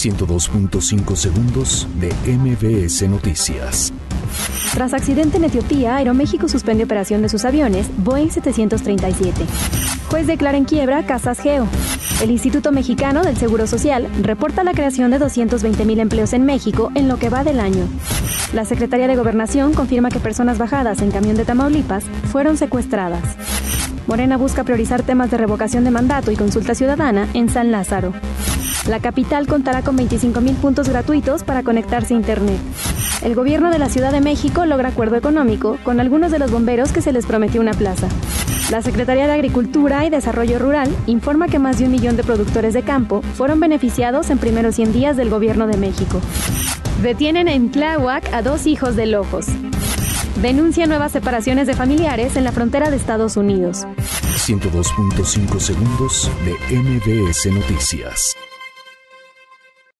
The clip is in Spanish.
102.5 segundos de MBS Noticias. Tras accidente en Etiopía, Aeroméxico suspende operación de sus aviones Boeing 737. Juez declara en quiebra Casas Geo. El Instituto Mexicano del Seguro Social reporta la creación de 220.000 empleos en México en lo que va del año. La Secretaría de Gobernación confirma que personas bajadas en camión de Tamaulipas fueron secuestradas. Morena busca priorizar temas de revocación de mandato y consulta ciudadana en San Lázaro. La capital contará con 25.000 puntos gratuitos para conectarse a Internet. El gobierno de la Ciudad de México logra acuerdo económico con algunos de los bomberos que se les prometió una plaza. La Secretaría de Agricultura y Desarrollo Rural informa que más de un millón de productores de campo fueron beneficiados en primeros 100 días del gobierno de México. Detienen en Tláhuac a dos hijos de Lojos. Denuncia nuevas separaciones de familiares en la frontera de Estados Unidos. 102.5 segundos de MBS Noticias.